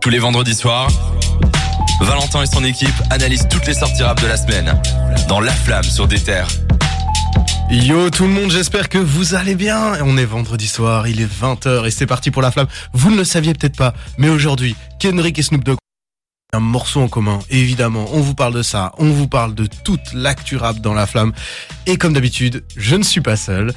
Tous les vendredis soirs, Valentin et son équipe analysent toutes les sorties rap de la semaine dans La Flamme sur des terres. Yo tout le monde, j'espère que vous allez bien. On est vendredi soir, il est 20h et c'est parti pour la flamme. Vous ne le saviez peut-être pas, mais aujourd'hui, Kendrick et Snoop Dogg un morceau en commun. Évidemment, on vous parle de ça, on vous parle de toute l'actu rap dans la flamme. Et comme d'habitude, je ne suis pas seul.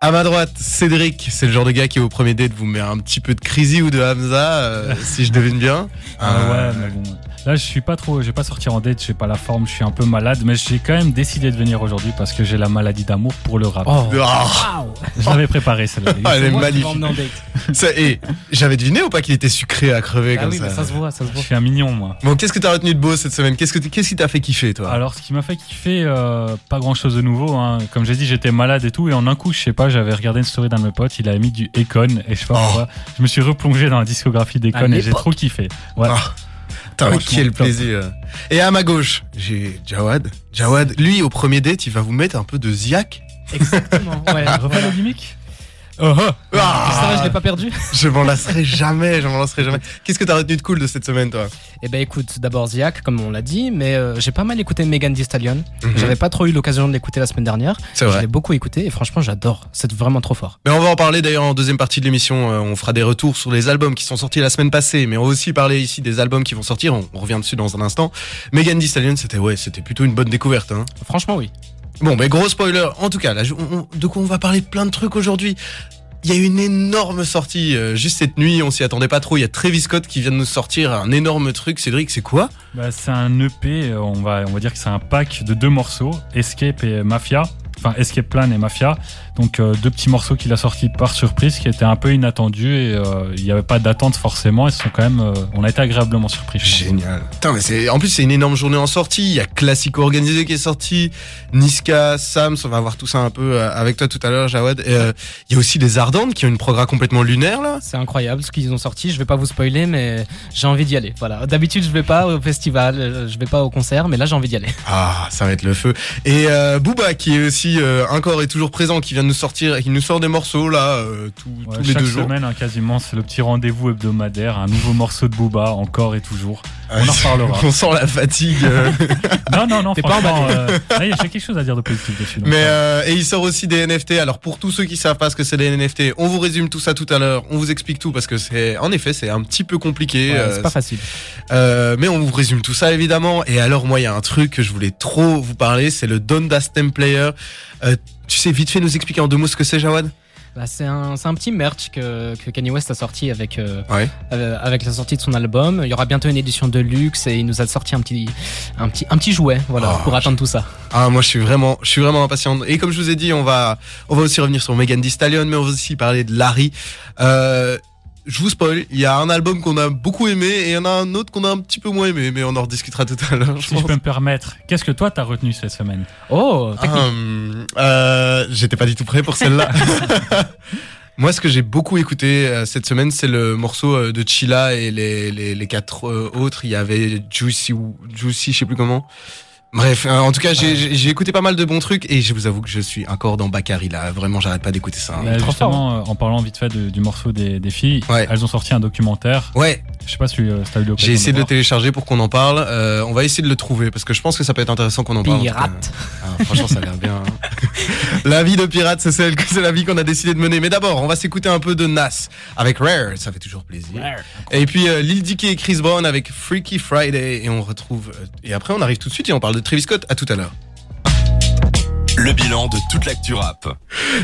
À ma droite, Cédric, c'est le genre de gars qui au premier date vous met un petit peu de Crazy ou de Hamza, euh, si je devine bien. Ah Euh, ouais, mais bon. Là, je suis pas trop, je vais pas sortir en date, j'ai pas la forme, je suis un peu malade, mais j'ai quand même décidé de venir aujourd'hui parce que j'ai la maladie d'amour pour le rap. Ah, Je l'avais préparé celle-là. Ah, elle est magnifique. Ça- et j'avais deviné ou pas qu'il était sucré à crever Ah comme oui, ça. mais ça se voit, ça se Je voit. suis un mignon, moi. Bon, qu'est-ce que t'as retenu de beau cette semaine? Qu'est-ce que qu'est-ce qui t'a fait kiffer, toi? Alors, ce qui m'a fait kiffer, euh, pas grand chose de nouveau. hein. Comme j'ai dit, j'étais malade et tout. Et en un coup, je sais pas, j'avais regardé une story d'un de mes potes. Il avait mis du Econ. Et je sais pas Oh. pourquoi. Je me suis replongé dans la discographie d'Econ et j'ai trop kiffé. Ouais. Putain, quel plaisir. Et à ma gauche, j'ai Jawad. Jawad, lui, au premier date, il va vous mettre un peu de ziak. Exactement. Ouais. Refais le gimmick Ça Ah, va, je l'ai pas perdu. je m'en lasserai jamais, je m'en lasserai jamais. Qu'est-ce que t'as retenu de cool de cette semaine, toi? Eh ben écoute, d'abord Ziak, comme on l'a dit, mais euh, j'ai pas mal écouté Megan Thee Stallion. Mhm. J'avais pas trop eu l'occasion de l'écouter la semaine dernière. C'est Je vrai. l'ai beaucoup écouté et franchement j'adore. C'est vraiment trop fort. Mais on va en parler d'ailleurs en deuxième partie de l'émission. Euh, on fera des retours sur les albums qui sont sortis la semaine passée, mais on va aussi parler ici des albums qui vont sortir. On, on revient dessus dans un instant. Megan Thee Stallion, c'était ouais, c'était plutôt une bonne découverte. Hein. Franchement oui. Bon, mais gros spoiler. En tout cas, là, de quoi on va parler plein de trucs aujourd'hui. Il y a une énorme sortie euh, juste cette nuit. On s'y attendait pas trop. Il y a Travis Scott qui vient de nous sortir un énorme truc. Cédric, c'est quoi? Bah, c'est un EP, euh, on va, on va dire que c'est un pack de deux morceaux, Escape et Mafia. Enfin, Escape Plan et Mafia. Donc, euh, deux petits morceaux qu'il a sortis par surprise qui étaient un peu inattendus et euh, il n'y avait pas d'attente forcément. Ils sont quand même, euh, on a été agréablement surpris. Génial. Putain, mais c'est en plus c'est une énorme journée en sortie. Il y a Classico organisé qui est sorti. Niska, Sams, on va voir tout ça un peu euh, avec toi tout à l'heure, Jawad. Et, euh, il y a aussi les Ardentes qui ont une programme complètement lunaire là. C'est incroyable ce qu'ils ont sorti. Je vais pas vous spoiler, mais j'ai envie d'y aller. Voilà. D'habitude je vais pas au festival, euh, je vais pas au concert, mais là j'ai envie d'y aller. Ah, ça va être le feu. Et euh, Booba qui est aussi euh, encore et toujours présent, qui vient de nous sortir, qui nous sort des morceaux là euh, tout- Ouais, tous les chaque deux jours. semaine, hein, quasiment, c'est le petit rendez-vous hebdomadaire, un nouveau morceau de Booba, encore et toujours. On en reparlera. On sent la fatigue. euh. Non, non, non, franchement, euh, là, j'ai quelque chose à dire de positif dessus. Mais euh, et il sort aussi des NFT. Alors pour tous ceux qui savent pas ce que c'est des NFT, on vous résume tout ça tout à l'heure. On vous explique tout parce que c'est en effet c'est un petit peu compliqué. Ouais, c'est pas facile. euh, mais on vous résume tout ça évidemment. Et alors moi il y a un truc que je voulais trop vous parler, c'est le Donda Stem Player. Euh, tu sais vite fait nous expliquer en deux mots ce que c'est Jawad? Bah, c'est un, c'est un petit merch que, que Kanye West a sorti avec, euh, Ouais. euh, avec la sortie de son album. Il y aura bientôt une édition de luxe et il nous a sorti un petit, un petit, un petit jouet, voilà, Oh, pour attendre tout ça. Ah moi je suis vraiment je suis vraiment impatient. Et comme je vous ai dit, on va on va aussi revenir sur Megan Thee Stallion, mais on va aussi parler de Larry. Euh, je vous spoil, il y a un album qu'on a beaucoup aimé et il y en a un autre qu'on a un petit peu moins aimé, mais on en rediscutera tout à l'heure. je si je pense. peux me permettre, qu'est-ce que toi t'as retenu cette semaine? Oh. Hum, euh, J'étais pas du tout prêt pour celle-là. Moi, ce que j'ai beaucoup écouté euh, cette semaine, c'est le morceau euh, de Chilla et les, les, les quatre euh, autres. Il y avait Juicy, Juicy, je sais plus comment. Bref, euh, en tout cas, j'ai- écouté pas mal de bons trucs et je vous avoue que je suis encore dans Bakary là. Vraiment, j'arrête pas d'écouter ça. hein. Justement, euh, en parlant vite fait de- du morceau des, des filles, Ouais. elles ont sorti un documentaire. Ouais, Je sais pas si, euh, si t'as eu l'occasion j'ai essayé de le télécharger pour qu'on en parle. Euh, on va essayer de le trouver parce que je pense que ça peut être intéressant qu'on en parle. en. Pirate. Ah, franchement, ça a l'air bien. hein. la vie de pirate, c'est celle que c'est la vie qu'on a décidé de mener. Mais d'abord, on va s'écouter un peu de Nas avec Rare, ça fait toujours plaisir. Et puis euh, Lil Dicky et Chris Brown avec Freaky Friday et on retrouve et après on arrive tout de suite et on parle de Travis. À tout à l'heure. Le bilan de toute l'actu rap.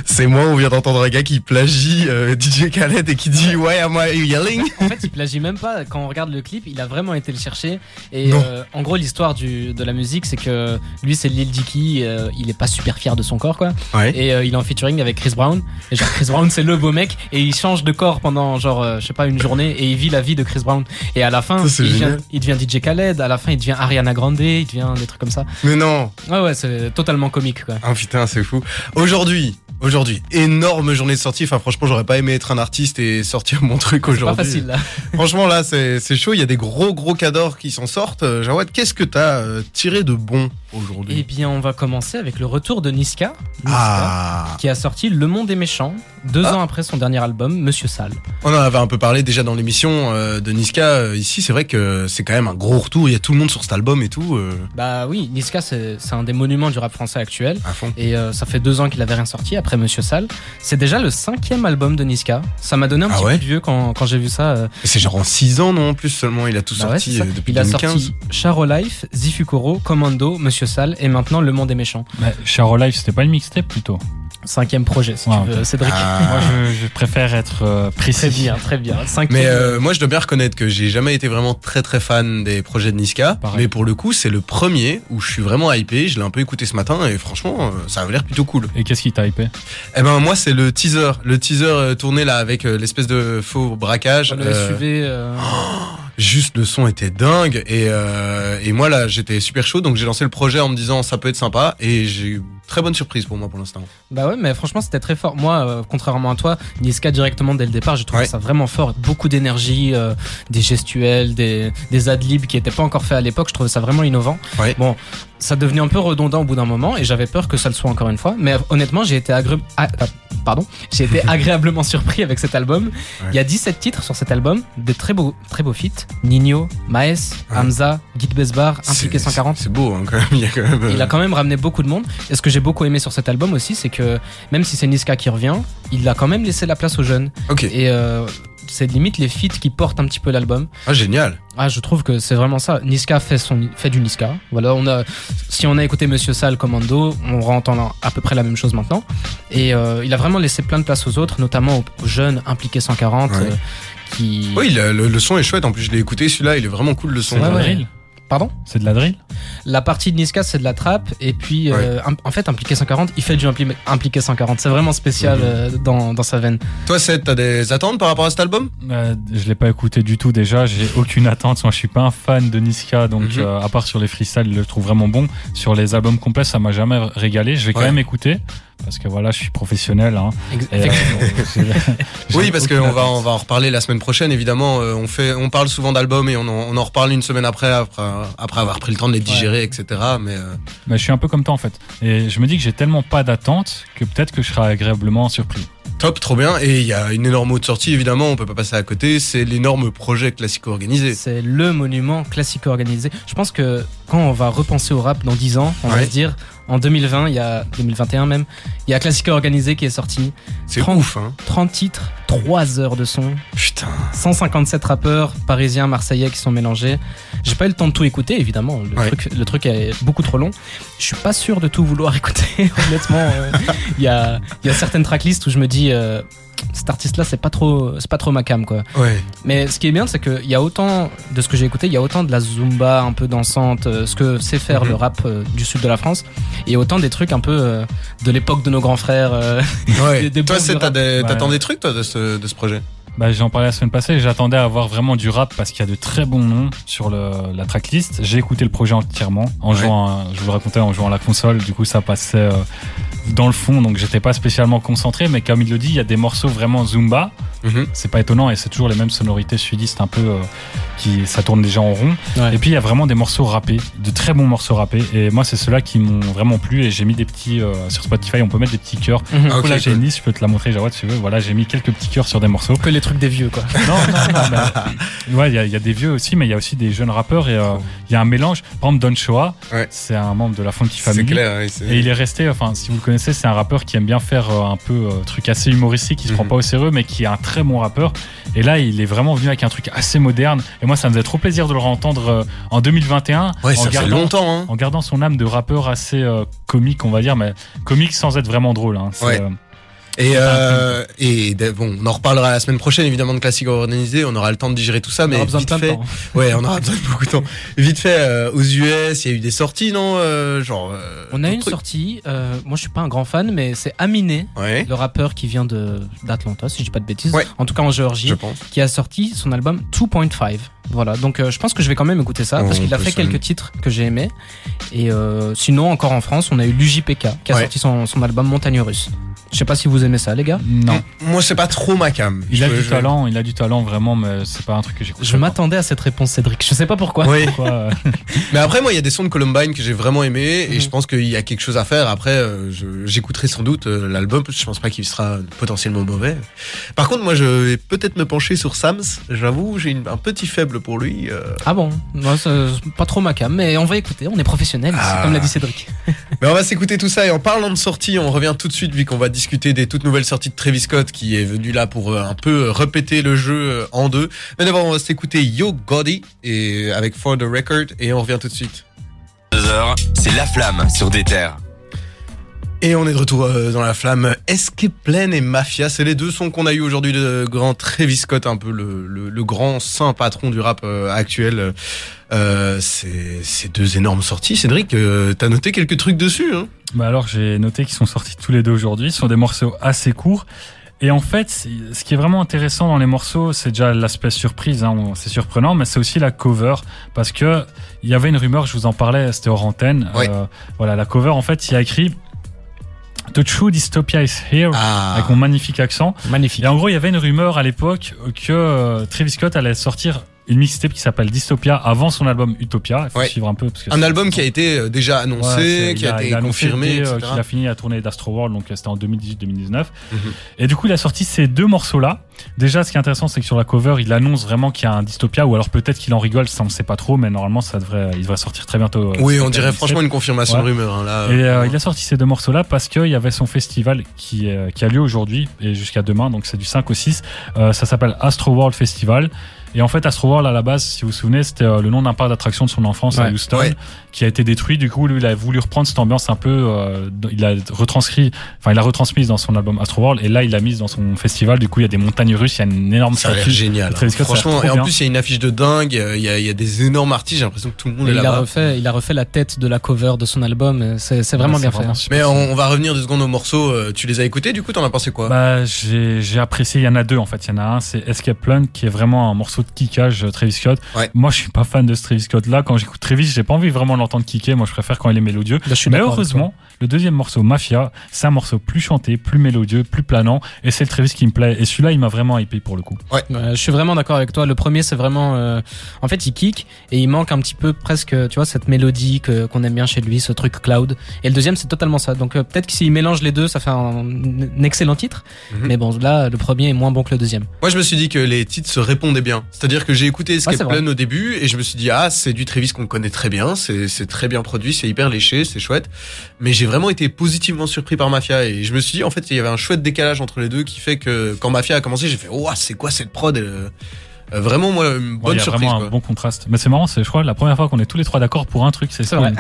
C'est moi, on vient d'entendre un gars qui plagie euh, DJ Khaled et qui dit ouais, am I yelling? En fait, il plagie même pas. Quand on regarde le clip, il a vraiment été le chercher. Et euh, en gros, l'histoire de la musique, c'est que lui, c'est Lil Dicky. euh, il est pas super fier de son corps, quoi. Ouais. Et euh, il est en featuring avec Chris Brown. Et genre, Chris Brown, c'est le beau mec. Et il change de corps pendant, genre, euh, je sais pas, une journée. Et il vit la vie de Chris Brown. Et à la fin, Ça, il, devient, il devient DJ Khaled. À la fin, il devient Ariana Grande. Il devient des trucs comme ça. Mais non. Ouais, ouais, c'est totalement comique, quoi. Ah putain, c'est fou. Aujourd'hui, Aujourd'hui, énorme journée de sortie. Enfin, franchement, j'aurais pas aimé être un artiste et sortir mon truc C'est pas aujourd'hui. facile là. Franchement, là, c'est chaud. Il y a des gros, gros cadors qui s'en sortent. Euh, Jawad, qu'est-ce que t'as euh, tiré de bon aujourd'hui? Eh bien, on va commencer avec le retour de Niska. Niska, Ah, Qui a sorti Le Monde des Méchants deux Ah. ans après son dernier album, Monsieur Sale. on en avait un peu parlé déjà dans l'émission euh, de Niska. Ici, c'est vrai que c'est quand même un gros retour. Il y a tout le monde sur cet album et tout. euh, Bah oui, Niska, c'est c'est un des monuments du rap français actuel. à fond. Et ça fait deux ans qu'il avait rien sorti après Monsieur Sale. C'est déjà le cinquième album de Niska. Ça m'a donné un Ah petit ouais coup de vieux quand, quand j'ai vu ça. euh, C'est genre en 6 ans, non En plus seulement, il a tout bah sorti euh, depuis Il a 2015. sorti Charo Life, Zifukoro, Commando, Monsieur Sale et maintenant Le Monde des Méchants. Mais Charo Life, c'était pas une mixtape plutôt Cinquième projet, si Ouais, tu veux. Cédric. Ah. Moi, je, je préfère être euh, précis. Très bien, très bien. Cinquième. Mais euh, moi, je dois bien reconnaître que j'ai jamais été vraiment très très fan des projets de Niska. Pareil. Mais pour le coup, c'est le premier où je suis vraiment hypé. Je l'ai un peu écouté ce matin et franchement, euh, ça avait l'air plutôt cool. Et qu'est-ce qui t'a hypé? Eh ben moi, c'est le teaser, le teaser euh, tourné là avec l'espèce de faux braquage. le Euh, SUV. euh, juste le son était dingue et euh, et moi là, j'étais super chaud. Donc j'ai lancé le projet en me disant ça peut être sympa et j'ai eu très bonne surprise pour moi pour l'instant. Bah ouais, mais franchement, c'était très fort. Moi, euh, contrairement à toi, Niska directement dès le départ, j'ai trouvé Ouais. ça vraiment fort. Beaucoup d'énergie, euh, des gestuels, des, des adlibs qui n'étaient pas encore faits à l'époque. Je trouvais ça vraiment innovant. Ouais. Bon, ça devenait un peu redondant au bout d'un moment et j'avais peur que ça le soit encore une fois. Mais honnêtement, j'ai été agré... ah, ah, pardon, j'ai été agréablement surpris avec cet album. Il y a 17 titres sur cet album, des très beaux, très beaux feats. Nino, Maes, Ouais. Hamza, Guy Besbar, Impliqué C'est- 140. C'est beau hein, quand même. Il y a quand même. euh, Il a quand même ramené beaucoup de monde. Et ce que j'ai beaucoup aimé sur cet album aussi, c'est que même si c'est Niska qui revient, il a quand même laissé la place aux jeunes. Ok. Et euh, c'est limite les feats qui portent un petit peu l'album. Ah génial. Ah, je trouve que c'est vraiment ça. Niska fait, son, fait du Niska. Voilà, on a, si on a écouté Monsieur Sal Commando, on va entendre à peu près la même chose maintenant. Et euh, il a vraiment laissé plein de place aux autres, notamment aux, jeunes impliqués 140. Ouais. euh, qui... Oui, le, son est chouette. En plus, je l'ai écouté celui-là. Il est vraiment cool le son. C'est de la drill Pardon? C'est de la drill? La partie de Niska, c'est de la trappe. Et puis, euh, en fait, Impliqué 140, il fait du impli- Impliqué 140. C'est vraiment spécial euh, dans, dans sa veine. Toi, Seth, t'as des attentes par rapport à cet album? Euh, je l'ai pas écouté du tout déjà, j'ai aucune attente. Moi, je suis pas un fan de Niska, donc Mhm. euh, à part sur les freestyles, je le trouve vraiment bon. Sur les albums complets, ça m'a jamais régalé. Je vais quand même écouter parce que voilà, je suis professionnel. Hein. Et, euh, Oui, parce qu'on va, on va en reparler la semaine prochaine, évidemment. Euh, on, fait, on parle souvent d'albums et on en, on en reparle une semaine après, après, après avoir pris le temps de les digérer, etc. Mais euh, Mais je suis un peu comme toi en fait. Et je me dis que j'ai tellement pas d'attente que peut-être que je serai agréablement surpris. top, trop bien. Et il y a une énorme autre sortie, évidemment, on peut pas passer à côté. C'est l'énorme projet classico organisé. C'est le monument classique organisé. Je pense que quand on va repenser au rap dans 10 ans, on va se dire en 2020, il y a 2021 même, il y a Classique organisé qui est sorti. C'est 30. ouf, hein. 30 titres, 3 heures de son, Putain. 157 rappeurs parisiens, marseillais qui sont mélangés. J'ai pas eu le temps de tout écouter, évidemment. Le, Ouais. truc, le truc est beaucoup trop long. Je suis pas sûr de tout vouloir écouter, honnêtement. euh, Il y, a, y a certaines tracklists où je me dis, euh, cet artiste-là, c'est pas trop, c'est pas trop ma cam, quoi. Ouais. Mais ce qui est bien, c'est qu'il y a autant, de ce que j'ai écouté, il y a autant de la zumba un peu dansante, euh, ce que sait faire Mhm. le rap euh, du sud de la France, et autant des trucs un peu euh, de l'époque de nos grands frères. euh, ouais. Des- des toi, des- Ouais. t'attends des trucs, toi, de ce, de ce projet? Bah, J'en parlais la semaine passée, j'attendais à avoir vraiment du rap parce qu'il y a de très bons noms sur le, la tracklist. J'ai écouté le projet entièrement en Ouais. jouant, à- je vous le racontais, en jouant à la console. Du coup, ça passait euh, dans le fond, donc j'étais pas spécialement concentré. Mais comme il le dit, il y a des morceaux vraiment zumba. Mhm. C'est pas étonnant et c'est toujours les mêmes sonorités sudistes un peu euh, qui ça tourne déjà en rond. Ouais. Et puis il y a vraiment des morceaux rappés, de très bons morceaux rappés. Et moi, c'est ceux-là qui m'ont vraiment plu et j'ai mis des petits euh, sur Spotify. On peut mettre des petits cœurs. Mhm. Ah, ok, là, j'ai une liste, je peux te la montrer, Jawad, si tu veux. Voilà, j'ai mis quelques petits cœurs sur des morceaux. Les trucs des vieux, quoi. Non, non, non. mais- ouais, il y, a- il y a des vieux aussi, mais il y a aussi des jeunes rappeurs et euh, il y a un mélange. Par exemple, Don Shoa, Ouais. c'est un membre de la Funky C'est Family. clair. ouais, Et il est resté, enfin, si vous le connaissez, c'est un rappeur qui aime bien faire euh, un peu euh, truc assez humoristique, qui se prend Mhm. pas au sérieux, mais qui est un très bon rappeur. Et là, il est vraiment venu avec un truc assez moderne. Et moi, ça me faisait trop plaisir de le entendre euh, en 2021. Ouais, en ça fait gardant, longtemps, hein. en gardant son âme de rappeur assez euh, comique, on va dire, mais comique sans être vraiment drôle. Hein. C'est, Ouais. Et, euh, et bon, on en reparlera la semaine prochaine, évidemment, de classique organisé. On aura le temps de digérer tout ça, On mais aura besoin de vite de fait. temps. Ouais, on aura besoin de beaucoup de temps. Vite fait, euh, aux US, il y a eu des sorties, non euh, Genre. euh, On a une trucs sortie, euh, moi je suis pas un grand fan, mais c'est Aminé, Ouais, le rappeur qui vient de d'Atlanta, si je dis pas de bêtises, Ouais. en tout cas en Géorgie, je pense. qui a sorti son album 2.5. Voilà, donc je pense que je vais quand même écouter ça, On parce qu'il a fait quelques titres que j'ai aimés. Et euh, sinon, encore en France, on a eu l'UJPK, qui a Ouais. sorti son, son album Montagne Russe. Je sais pas si vous aimez ça, les gars. Non. Moi, c'est pas trop ma cam. Il a du je- talent, il a du talent vraiment, mais c'est pas un truc que j'écoute. Je m'attendais à cette réponse, Cédric. Je sais pas pourquoi. Oui. Pourquoi, euh, Mais après, moi, il y a des sons de Columbine que j'ai vraiment aimé et Mhm. je pense qu'il y a quelque chose à faire. Après, euh, j'écouterai sans doute euh, l'album. Je pense pas qu'il sera potentiellement mauvais. Par contre, moi, je vais peut-être me pencher sur Sams. J'avoue, j'ai un petit faible pour lui. euh. Ah bon? Moi, c'est pas trop ma cam, mais on va écouter. On est professionnels, ici, Ah. comme l'a dit Cédric. Mais on va s'écouter tout ça et en parlant de sortie, on revient tout de suite vu qu'on va discuter des toutes nouvelles sorties de Travis Scott qui est venu là pour euh, un peu euh, répéter le jeu euh, en deux. Mais d'abord, on va s'écouter Yo Gotti et avec For the Record et on revient tout de suite. 2h, c'est La Flamme sur des terres. Et on est de retour euh, dans la flamme. Escape Plan et Mafia, c'est les deux sons qu'on a eu aujourd'hui de grand Travis Scott, un peu le, le, le grand saint patron du rap euh, actuel. Euh, c'est c'est deux énormes sorties. Cédric, euh, t'as noté quelques trucs dessus hein? Bah alors j'ai noté qu'ils sont sortis tous les deux aujourd'hui, ce sont des morceaux assez courts. Et en fait, ce qui est vraiment intéressant dans les morceaux, c'est déjà l'aspect surprise, hein, c'est surprenant, mais c'est aussi la cover, parce que il y avait une rumeur, je vous en parlais, c'était hors antenne. Euh, voilà, la cover, en fait, il y a écrit The True Dystopia is here, Ah, avec mon magnifique accent. Magnifique. Et en gros, il y avait une rumeur à l'époque que euh, Travis Scott allait sortir une mixtape qui s'appelle Dystopia avant son album Utopia. Il faut Ouais. suivre un peu. Parce que un album qui a été euh, déjà annoncé, qui a, été confirmé, euh, qu'il a fini la tournée d'Astro World, donc euh, c'était en 2018-2019. Mhm. Et du coup, il a sorti ces deux morceaux-là. Déjà, ce qui est intéressant, c'est que sur la cover, il annonce vraiment qu'il y a un dystopia, ou alors peut-être qu'il en rigole, ça on ne sait pas trop, mais normalement, ça devrait, il devrait sortir très bientôt. Oui, on dirait franchement une confirmation Ouais. de rumeur. hein, là, Et euh, il a sorti ces deux morceaux-là parce qu'il y avait son festival qui, euh, qui a lieu aujourd'hui et jusqu'à demain, donc c'est du 5 au 6. Euh, ça s'appelle Astro World Festival. Et en fait, Astro World, à la base, si vous vous souvenez, c'était euh, le nom d'un parc d'attraction de son enfance à Ouais. Houston, Ouais. qui a été détruit. Du coup, lui, il a voulu reprendre cette ambiance un peu. euh, il a retranscrit, enfin, il a retransmise dans son album Astro World, et là, il l'a mise dans son festival. Du coup, il y a des montagnes russes, il y a une énorme ça statue. génial. Travis Scott, ça a l'air Franchement, et en bien. plus, il y a une affiche de dingue, euh, il y a, il y a des énormes artistes, j'ai l'impression que tout le monde Et est il, a là-bas. refait, il a refait la tête de la cover de son album. C'est c'est vraiment Ouais, bien fait. hein. super Mais on, on va revenir deux secondes aux morceaux. Tu les as écoutés, du coup, t'en as pensé quoi? Bah, j'ai j'ai apprécié. Il y en a deux en fait. Il y en a un, c'est Escape Plan, qui est vraiment un morceau de kickage euh, Travis Scott. Ouais. Moi, je suis pas fan de ce Travis Scott là. Quand j'écoute Travis, j'ai pas envie vraiment de l'entendre kicker. Moi, je préfère quand il est mélodieux. Je suis Mais heureusement, le deuxième morceau, Mafia, c'est un morceau plus chanté, plus mélodieux, plus planant. Et c'est le Travis qui me plaît. Et celui-là, il m'a vraiment hypé pour le coup. Ouais, je suis vraiment d'accord avec toi. Le premier, c'est vraiment. euh, En fait, il kick et il manque un petit peu presque, tu vois, cette mélodie que- qu'on aime bien chez lui, ce truc cloud. Et le deuxième, c'est totalement ça. Donc euh, peut-être que s'il mélange les deux, ça fait un, un excellent titre. Mhm. Mais bon, là, le premier est moins bon que le deuxième. Moi, je me suis dit que les titres se répondaient bien. C'est-à-dire que j'ai écouté Escape Ouais. Plan au début et je me suis dit, ah, c'est du Travis qu'on connaît très bien, c'est c'est très bien produit, c'est hyper léché, c'est chouette. Mais j'ai vraiment été positivement surpris par Mafia et je me suis dit, en fait, il y avait un chouette décalage entre les deux qui fait que quand Mafia a commencé, j'ai fait, oh, c'est quoi cette prod euh, Vraiment, moi, une bonne il y a surprise. vraiment quoi. un bon contraste. Mais c'est marrant, c'est je crois la première fois qu'on est tous les trois d'accord pour un truc. C'est vrai.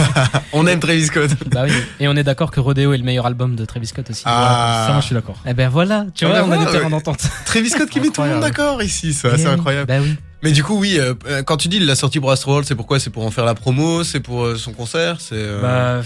On aime Travis Scott. bah oui. Et on est d'accord que Rodeo est le meilleur album de Travis Scott aussi. Ah. Ça, moi, je suis d'accord. Eh ben voilà, tu vois, on a des terrains d'entente. Travis Scott qui met tout le monde d'accord ici, ça, c'est Eh oui. incroyable. Bah oui. Mais du coup, oui, euh, euh, quand tu dis l'a sorti pour Astroworld, c'est pourquoi? C'est pour en faire la promo? C'est pour euh, son concert? C'est euh, Bah,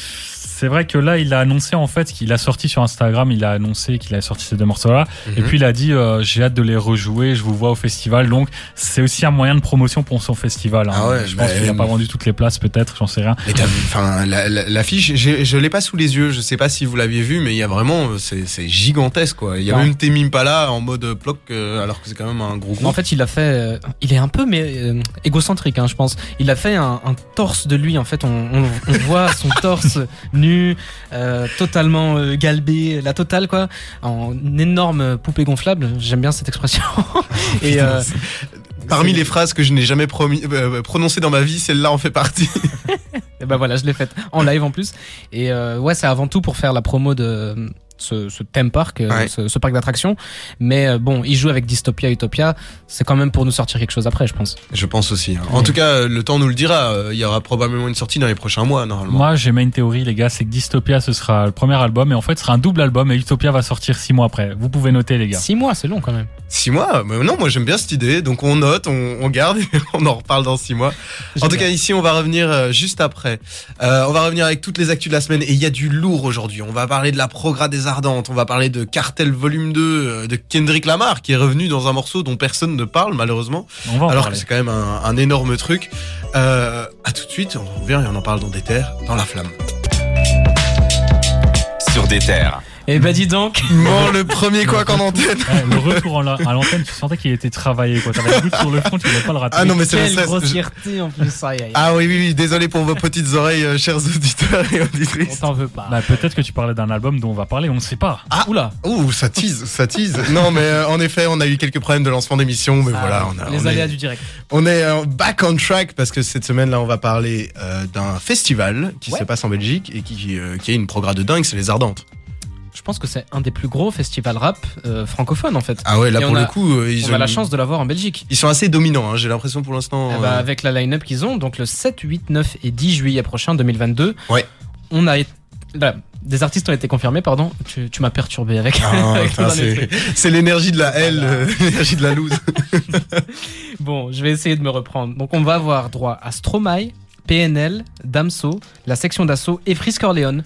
c'est vrai que là, il a annoncé en fait qu'il a sorti sur Instagram, il a annoncé qu'il a sorti ces deux morceaux-là. Et mhm. puis il a dit euh, j'ai hâte de les rejouer, je vous vois au festival. Donc c'est aussi un moyen de promotion pour son festival. hein. Ah ouais, je pense bah, qu'il n'a euh, pas vendu toutes les places, peut-être, j'en sais rien. Mais t'as vu, enfin, la- la- l'affiche, j'ai- je l'ai pas sous les yeux. Je sais pas si vous l'aviez vu, mais il y a vraiment, c'est c'est gigantesque, quoi. Il y a Non. même Temi Impala en mode bloc, euh, alors que c'est quand même un gros En groupe. fait, il a fait. euh, il est un peu mais, euh, égocentrique, hein, je pense. Il a fait un, un torse de lui. En fait, on, on, on voit son torse nu, euh, totalement euh, galbé, la totale, quoi, en énorme poupée gonflable. J'aime bien cette expression. Et euh, Parmi les phrases que je n'ai jamais promis- euh, prononcées dans ma vie, celle-là en fait partie. Et ben voilà, je l'ai faite en live en plus. Et ouais, c'est avant tout pour faire la promo de ce, ce theme park, euh, Ouais. ce, ce parc d'attractions. Mais euh, bon, il joue avec Dystopia, Utopia. C'est quand même pour nous sortir quelque chose après, je pense. Je pense aussi. hein. En Ouais. tout cas, euh, le temps nous le dira. Il y aura probablement une sortie dans les prochains mois, normalement. Moi, j'ai une théorie, les gars, c'est que Dystopia, ce sera le premier album, et en fait, ce sera un double album, et Utopia va sortir six mois après. Vous pouvez noter, les gars. Six mois, c'est long quand même. Six mois? Mais non, moi j'aime bien cette idée. Donc on note, on, on garde, et on en reparle dans six mois. En tout cas, ici, on va revenir juste après. Euh, on va revenir avec toutes les actus de la semaine. Et il y a du lourd aujourd'hui. On va parler de la Progra des Ardentes. On va parler de Cartel Volume 2, euh, de Kendrick Lamar, qui est revenu dans un morceau dont personne ne parle, malheureusement. On va en alors que c'est quand même un, un énorme truc. Euh, à tout de suite. On revient et on en parle dans des terres, dans la flamme. Sur des terres. Eh bah dis donc. Bon, le premier quoi qu'en antenne. Le retour en la- à l'antenne, tu sentais qu'il était travaillé. quoi. T'avais le sur le fond, tu voulais pas le rater. Ah non, mais c'est le Quelle 16. Je- grossièreté en plus. Aïe, aïe. Ah oui, oui, oui, désolé pour vos petites oreilles, euh, chers auditeurs et On auditrices. t'en veut pas. Bah, peut-être que tu parlais d'un album dont on va parler, on ne sait pas. Ah. Oula. Ouh, ça tease, ça tease. Non, mais euh, en effet, on a eu quelques problèmes de lancement d'émission, mais Ah, voilà, on, a, les on aléas est, du direct. on est euh, back on track parce que cette semaine-là, on va parler euh, d'un festival qui Ouais. se passe en Belgique et qui, euh, qui a une prograde de dingue, c'est les Ardentes. Je pense que c'est un des plus gros festivals rap euh, francophones en fait. Ah ouais, là Et pour le a- coup, euh, ils On ont a la chance de l'avoir en Belgique. Ils sont assez dominants, hein, j'ai l'impression pour l'instant. Eh bah, euh, avec la line-up qu'ils ont, donc le 7, 8, 9 et 10 juillet prochain 2022, Ouais. on a là, des artistes ont été confirmés, pardon. Tu, tu m'as perturbé avec. ah, avec c'est l'énergie de la L, Voilà. euh, l'énergie de la loose. Bon, je vais essayer de me reprendre. Donc on va avoir droit à Stromae, PNL, Damso, la section d'assaut et Frisk Orleans.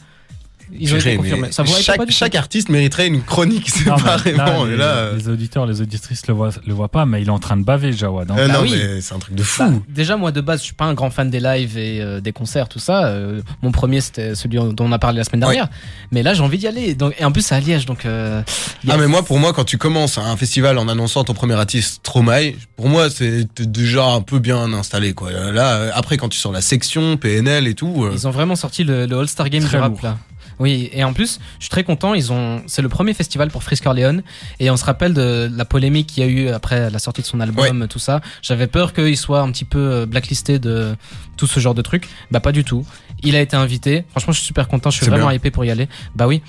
Ils ont été confirmés. Ça vous chaque, pas du tout chaque artiste mériterait une chronique séparément. les, là, euh, les auditeurs, les auditrices le voient, le voient pas, mais il est en train de baver, Jawad. hein. euh, bah non, oui. mais c'est un truc de fou. Bah, déjà, moi de base, je suis pas un grand fan des lives et euh, des concerts, tout ça. Euh, mon premier, c'était celui dont on a parlé la semaine dernière. Mais là, j'ai envie d'y aller. Donc, et en plus, c'est à Liège, donc. euh, Ah mais moi pour moi quand tu commences un festival en annonçant ton premier artiste Stromae, pour moi c'est déjà un peu bien installé quoi. Là après quand tu sors la section PNL et tout, euh, Ils ont vraiment sorti le, le All-Star Game du rap lourd. là. Oui, et en plus, je suis très content. Ils ont, c'est le premier festival pour Frisk Orleans, et on se rappelle de la polémique qu'il y a eu après la sortie de son album, tout ça. J'avais peur qu'il soit un petit peu euh, blacklisté de tout ce genre de trucs. Bah pas du tout. Il a été invité. Franchement, je suis super content. Je suis vraiment bien. hypé pour y aller. Bah oui.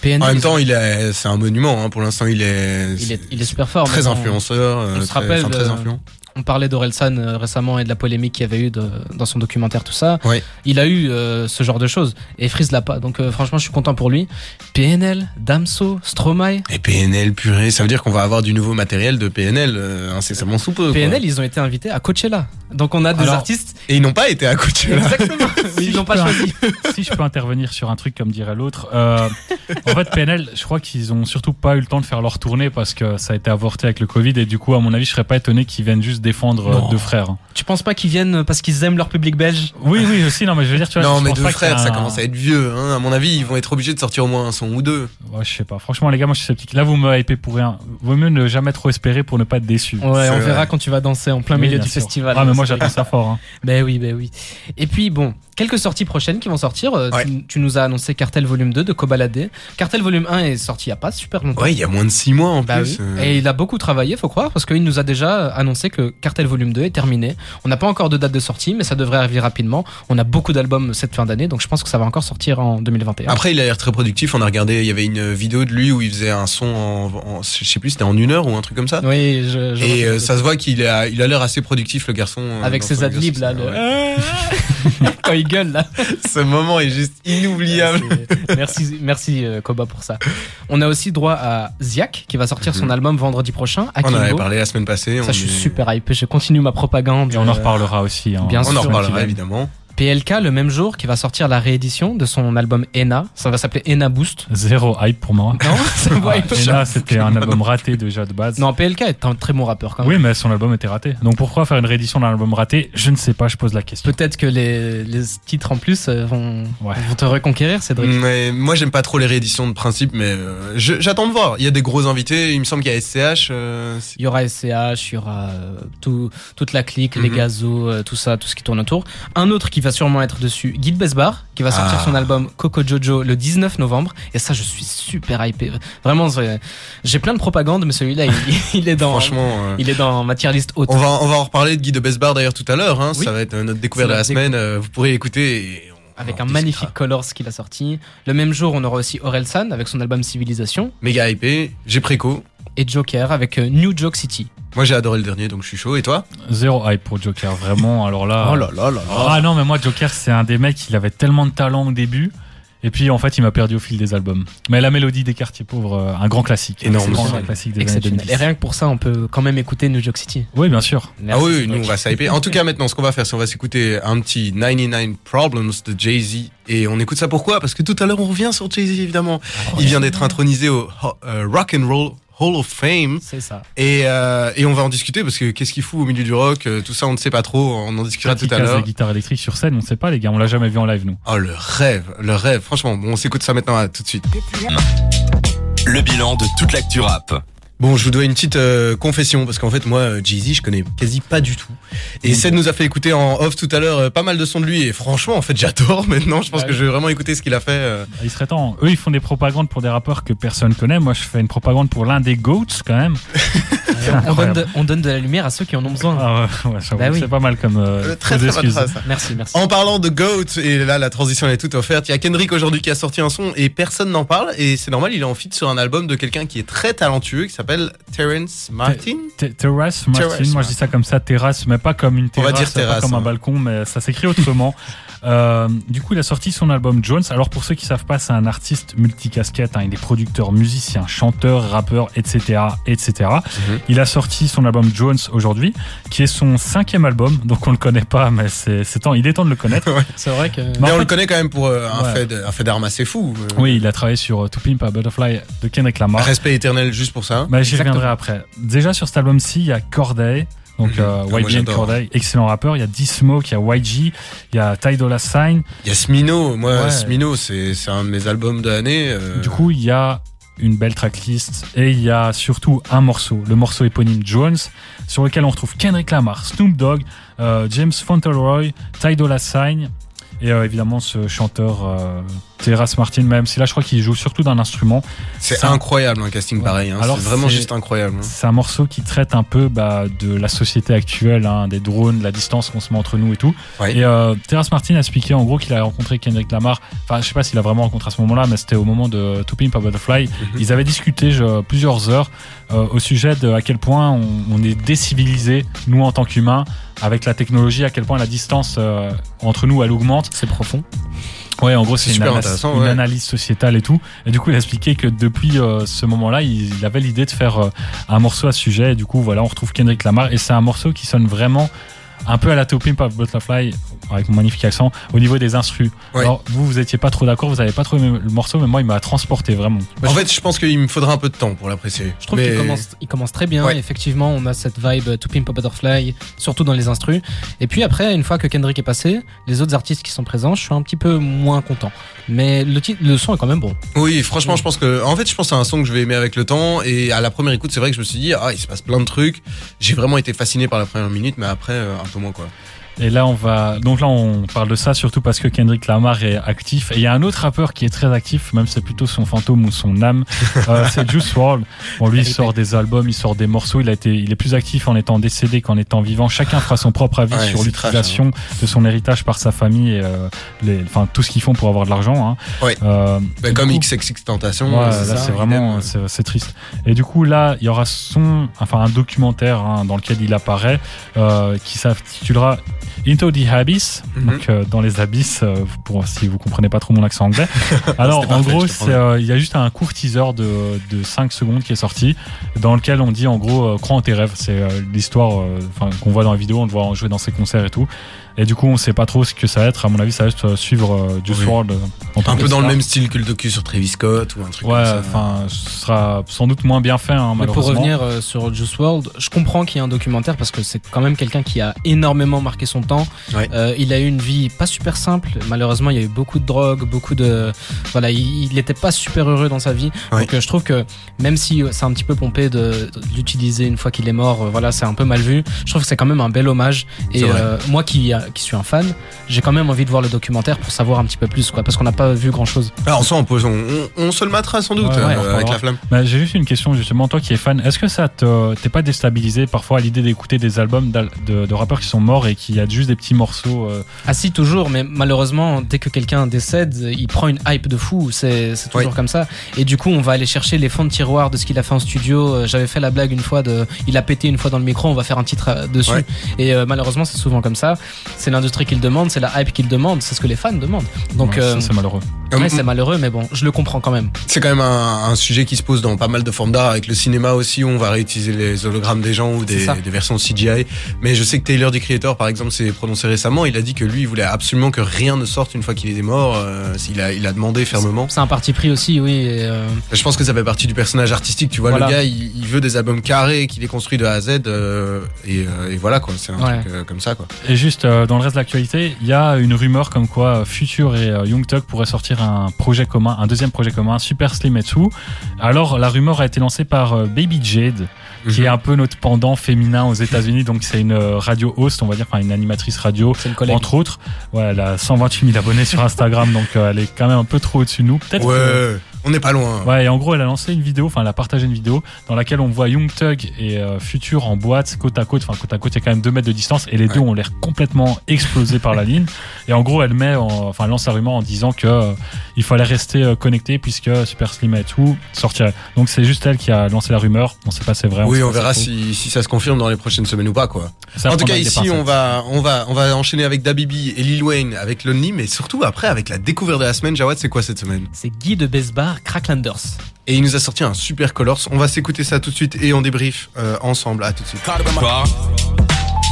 PNL, en même temps il est c'est un monument hein. pour l'instant il est il est, il est super fort. très influenceur, euh, on se très, rappelle enfin, très influent. On parlait d'Orelsan euh, récemment et de la polémique qu'il y avait eu de- dans son documentaire, tout ça. Il a eu euh, ce genre de choses. Et Freeze l'a pas. Donc euh, franchement, je suis content pour lui. PNL, Damso, Stromae. Et PNL purée, ça veut dire qu'on va avoir du nouveau matériel de PNL euh, incessamment sous peu. quoi. PNL, ils ont été invités à Coachella. Donc on a des Alors, artistes. Et ils n'ont pas été à là. Exactement. Ils je l'ont pas choisi. si je peux intervenir sur un truc comme dirait l'autre, euh, en fait PNL, je crois qu'ils ont surtout pas eu le temps de faire leur tournée parce que ça a été avorté avec le Covid et du coup à mon avis je serais pas étonné qu'ils viennent juste défendre Non. euh, deux frères. Tu penses pas qu'ils viennent parce qu'ils aiment leur public belge Oui oui aussi non mais je veux dire tu vois. Non je mais pense deux frères ça un- commence à être vieux. Hein. À mon avis ils vont être obligés de sortir au moins un son ou deux. Ouais, je sais pas. Franchement les gars moi je suis sceptique. Là vous me hypez pour rien. Vaut mieux ne jamais trop espérer pour ne pas être déçu. Ouais, on vrai. verra quand tu vas danser en plein Oui, milieu du sûr. festival. Ah mais moi Ça va j'attends ça fort. hein. Ben oui, ben oui. Et puis bon, quelques sorties prochaines qui vont sortir. Euh, Ouais. tu, tu nous as annoncé Cartel Volume 2 de Kobalade. Cartel Volume 1 est sorti il y a pas super longtemps. Ouais il y a moins de six mois en Bah plus. oui. euh. Et il a beaucoup travaillé, faut croire, parce qu'il nous a déjà annoncé que Cartel Volume 2 est terminé. On n'a pas encore de date de sortie, mais ça devrait arriver rapidement. On a beaucoup d'albums cette fin d'année, donc je pense que ça va encore sortir en 2021. Après, il a l'air très productif. On a regardé, il y avait une vidéo de lui où il faisait un son en, en- je sais plus, c'était en une heure ou un truc comme ça. oui, je, je Et euh, ça se voit qu'il a, il a l'air assez productif, le garçon. euh, Avec ses son adlibs là, le... Ouais. quand il gueule là. Ce moment est juste inoubliable. Merci, merci euh, Koba pour ça. On a aussi droit à Ziak qui va sortir son Mhm. album vendredi prochain. On en avait parlé la semaine passée. Ça, on je suis est- super hype. Je continue ma propagande. Et on en Euh, reparlera aussi. hein. bien On sûr, en reparlera évidemment. PLK le même jour qui va sortir la réédition de son album Ena. Ça va s'appeler Ena Boost. Zéro hype pour moi. Non, et là, c'était un album raté déjà de base. Non, PLK est un très bon rappeur quand même. Oui, mais son album était raté. Donc pourquoi faire une réédition d'un album raté? Je ne sais pas, je pose la question. Peut-être que les, les titres en plus euh, vont, Ouais. vont te reconquérir, Cédric. Mais moi, j'aime pas trop les rééditions de principe, mais euh, j'attends de voir. Il y a des gros invités. Il me semble qu'il y a SCH. euh, Il y aura SCH, il y aura euh, tout, toute la clique, les Mhm. gazos, euh, tout ça, tout ce qui tourne autour. Un autre qui va sûrement être dessus, Guy Besbar, qui va sortir Ah. son album Coco Jojo le 19 novembre. Et ça, je suis super hypé. Vraiment, j'ai plein de propagande, mais celui-là, il, il est dans, Franchement. euh, il est dans ma tier list haute. On va, on va en reparler de Guy de Besbar d'ailleurs tout à l'heure. Hein. Oui. Ça va être notre découverte de la semaine. euh, vous pourrez écouter. et Avec un magnifique Colors qu'il a sorti. Le même jour, on aura aussi Orelsan avec son album Civilisation. Méga hypé. J'ai préco. Et Joker avec euh, New Joke City. Moi, j'ai adoré le dernier, donc je suis chaud. Et toi? Zéro hype pour Joker, vraiment. Alors là. là là là. Ah non, mais moi, Joker, c'est un des mecs, il avait tellement de talent au début. Et puis, en fait, il m'a perdu au fil des albums. Mais la mélodie des quartiers pauvres, euh, un grand classique. Énorme, un classique des années Exceptionnel. 2010. Et rien que pour ça, on peut quand même écouter New Joke City. Oui, bien sûr. Ah Merci, oui, oui, nous on va s'hyper. En tout cas, maintenant, ce qu'on va faire, c'est on va s'écouter un petit 99 Problems de Jay-Z. Et on écoute ça pourquoi? Parce que tout à l'heure, on revient sur Jay-Z, évidemment. Il vient d'être intronisé au euh, Rock and Roll Hall of Fame. C'est ça. Et, euh, et on va en discuter parce que qu'est-ce qu'il fout au milieu du rock euh, Tout ça, on ne sait pas trop. On en discutera tout à l'heure. de guitare électrique sur scène, on sait pas, les gars. On l'a jamais vu en live, nous. Oh, le rêve, le rêve. Franchement, bon, on s'écoute ça maintenant. À tout de suite. Le bilan de toute l'actu rap. Bon, je vous dois une petite euh, confession parce qu'en fait moi euh, Jay-Z je connais quasi pas du tout. Et Seth nous a fait écouter en off tout à l'heure euh, pas mal de sons de lui et franchement en fait j'adore maintenant. Je pense Ouais. que je vais vraiment écouter ce qu'il a fait. euh. Il serait temps. Eux, ils font des propagandes pour des rappeurs que personne connaît. Moi, je fais une propagande pour l'un des GOATs, quand même. On, donne de, on donne de la lumière à ceux qui en ont besoin. Ah ouais, ouais, j'avoue, Bah oui. C'est pas mal comme euh, Euh, très très bonne phrase. Merci, merci. En parlant de Goat, et là la transition elle est toute offerte, il y a Kendrick aujourd'hui qui a sorti un son et personne n'en parle et c'est normal, il est en feat sur un album de quelqu'un qui est très talentueux qui s'appelle Terrence Martin. Te- Terrace Martin, moi je dis ça comme ça, terrasse, mais pas comme une On va terrasse, dire terrasse, pas comme un balcon, mais ça s'écrit autrement. Euh, du coup, il a sorti son album Jones. Alors pour ceux qui savent pas, c'est un artiste multicasquette. Hein, il est producteur, musicien, chanteur, rappeur, etc., etc. Mhm. Il a sorti son album Jones aujourd'hui, qui est son cinquième album. Donc on le connaît pas, mais c'est c'est temps. Il est temps de le connaître. C'est vrai que. Mais on fait- le connaît quand même pour euh, un, Ouais. fait de- un fait d'armes assez fou. euh. Oui, il a travaillé sur euh, To Pimp a Butterfly de Kendrick Lamar. Respect éternel juste pour ça. Bah, J'y reviendrai après. Déjà sur cet album-ci, il y a Corday. Donc Mhm. euh, Ah. Corday, excellent rappeur. Il y a D-Smoke, il y a YG, il y a Ty Dolla Sign. Il y a Smino, moi Ouais. Smino c'est c'est un de mes albums de l'année. euh. Du coup, il y a une belle tracklist et il y a surtout un morceau, le morceau éponyme Jones, sur lequel on retrouve Kendrick Lamar, Snoop Dogg, euh, James Fauntleroy, Ty Dolla Sign et euh, évidemment ce chanteur euh, Terrace Martin, même si là je crois qu'il joue surtout d'un instrument. c'est incroyable un casting Ouais. pareil. hein. Alors, C'est vraiment juste incroyable. hein. C'est un morceau qui traite un peu bah, de la société actuelle, hein, des drones, la distance qu'on se met entre nous et tout. Ouais. Et euh, Terrace Martin a expliqué en gros qu'il a rencontré Kendrick Lamar. Enfin, je sais pas s'il a vraiment rencontré à ce moment-là, mais c'était au moment de To Pimp a Butterfly. Mhm. Ils avaient discuté je- plusieurs heures euh, au sujet de à quel point on, on est décivilisé, nous en tant qu'humains, avec la technologie, à quel point la distance euh, entre nous elle augmente. C'est profond. Ouais, en gros, C'est une, super ana- intéressant, une ouais. analyse sociétale et tout. Et du coup, il a expliqué que depuis euh, ce moment-là, il, il avait l'idée de faire euh, un morceau à ce sujet. Et du coup, voilà, on retrouve Kendrick Lamar. Et c'est un morceau qui sonne vraiment un peu à la To Pimp Butterfly, avec mon magnifique accent, au niveau des instrus. Ouais. Alors, vous, vous étiez pas trop d'accord, vous avez pas trop aimé le morceau, mais moi, il m'a transporté vraiment. En fait, je pense qu'il me faudra un peu de temps pour l'apprécier. Je trouve Mais- qu'il commence, il commence très bien. Ouais. Effectivement, on a cette vibe To Pimp a Butterfly, surtout dans les instrus. Et puis après, une fois que Kendrick est passé, les autres artistes qui sont présents, je suis un petit peu moins content. Mais le, titre, le son est quand même bon. Oui, franchement, je pense que, en fait, je pense que c'est un son que je vais aimer avec le temps. Et à la première écoute, c'est vrai que je me suis dit, ah, il se passe plein de trucs. J'ai vraiment été fasciné par la première minute, mais après, euh, un peu moins, quoi. Et là, on va. Donc là, on parle de ça surtout parce que Kendrick Lamar est actif. Et il y a un autre rappeur qui est très actif, même si c'est plutôt son fantôme ou son âme. euh, c'est Juice WRLD. Bon, lui, il sort des albums, il sort des morceaux. Il a été, il est plus actif en étant décédé qu'en étant vivant. Chacun fera son propre avis Ouais, sur l'utilisation de son héritage par sa famille et euh, les, enfin tout ce qu'ils font pour avoir de l'argent. Hein. Ouais. Euh, Bah, comme coup- XXX Tentation. Ouais, là c'est vraiment c'est c'est triste. Et du coup là il y aura son enfin un documentaire hein, dans lequel il apparaît euh, qui s'intitulera Into the Abyss, Mhm. donc euh, dans les abysses euh, pour si vous comprenez pas trop mon accent anglais. Alors en parfait, gros euh, il y a juste un court teaser de de 5 secondes qui est sorti dans lequel on dit en gros euh, crois en tes rêves, c'est euh, l'histoire euh, qu'on voit dans la vidéo, on le voit en jouer dans ses concerts et tout. Et du coup, on sait pas trop ce que ça va être. À mon avis, ça va être euh, suivre euh, Juice Oui. WRLD. euh, Un peu dans le même style que le docu sur Travis Scott ou un truc Ouais, comme ça. enfin, ce sera sans doute moins bien fait, hein, Mais pour revenir euh, sur Juice WRLD, je comprends qu'il y ait un documentaire parce que c'est quand même quelqu'un qui a énormément marqué son temps. Ouais. Euh, il a eu une vie pas super simple. Malheureusement, il y a eu beaucoup de drogue, beaucoup de voilà, il n'était pas super heureux dans sa vie. Ouais. Donc je trouve que même si c'est un petit peu pompé de, de l'utiliser une fois qu'il est mort, voilà, c'est un peu mal vu. Je trouve que c'est quand même un bel hommage. Et euh, moi qui qui suis un fan, j'ai quand même envie de voir le documentaire pour savoir un petit peu plus quoi, parce qu'on n'a pas vu grand chose. Alors, ça, on, peut- on, on- on se le matera sans doute Ouais, euh, ouais, avec la flamme. Bah, J'ai juste une question, justement, toi qui es fan, est-ce que ça te- t'es pas déstabilisé parfois à l'idée d'écouter des albums de, de rappeurs qui sont morts et qui a juste des petits morceaux euh, Ah si, toujours, mais malheureusement, dès que quelqu'un décède, il prend une hype de fou, c'est toujours Oui. comme ça. Et du coup, on va aller chercher les fonds de tiroir de ce qu'il a fait en studio. Euh, J'avais fait la blague une fois de, il a pété une fois dans le micro, on va faire un titre euh, dessus. Ouais. Et euh, malheureusement, c'est souvent comme ça. C'est l'industrie qui le demande, c'est la hype qui le demande, c'est ce que les fans demandent. Donc, ouais, euh, c'est malheureux. Ouais, c'est malheureux, mais bon, je le comprends quand même. C'est quand même un, un sujet qui se pose dans pas mal de formes d'art, avec le cinéma aussi, où on va réutiliser les hologrammes des gens ou des, versions CGI. Mais je sais que Taylor, du Creator, par exemple, s'est prononcé récemment. Il a dit que lui, il voulait absolument que rien ne sorte une fois qu'il est mort. Euh, il, a, il a demandé fermement. C'est un parti pris aussi, oui. et, euh, Je pense que ça fait partie du personnage artistique. Tu vois, Voilà. le gars, il, il veut des albums carrés, qu'il est construit de A à Z. euh, et, euh, et voilà, quoi. C'est un Ouais. truc euh, comme ça, quoi. Et juste euh, dans le reste de l'actualité, il y a une rumeur comme quoi Future et euh, Young Thug pourraient sortir sortir un projet commun, un deuxième projet commun, Super Slim et tout. Alors la rumeur a été lancée par euh, Baby Jade, qui Mhm. est un peu notre pendant féminin aux États-Unis. Donc c'est une euh, radio host, on va dire, enfin une animatrice radio. Une. Entre autres, ouais, elle a 128 000 abonnés sur Instagram, donc euh, elle est quand même un peu trop au-dessus de nous. Peut-être que- Ouais, on n'est pas loin. Ouais, et en gros, elle a lancé une vidéo, enfin, elle a partagé une vidéo dans laquelle on voit Young Thug et euh, Future en boîte, côte à côte. Enfin, côte à côte, il y a quand même deux mètres de distance et les deux ont l'air complètement explosés par la ligne. Et en gros, elle met, en- enfin, elle lance sa rumeur en disant que euh, il fallait rester euh, connecté puisque Super Slim et tout sortirait. Donc, c'est juste elle qui a lancé la rumeur. On sait pas si c'est vrai. Oui, on verra si, si ça se confirme dans les prochaines semaines ou pas, quoi. Ça en tout cas, ici, on va, on va, on va enchaîner avec Dabibi et Lil Wayne avec Lonely, mais surtout après avec la découverte de la semaine. Jawad, c'est quoi cette semaine? C'est Guy de Besbar, Cracklanders. Et il nous a sorti un super Colors. On va s'écouter ça tout de suite et on débrief euh, ensemble. À tout de suite.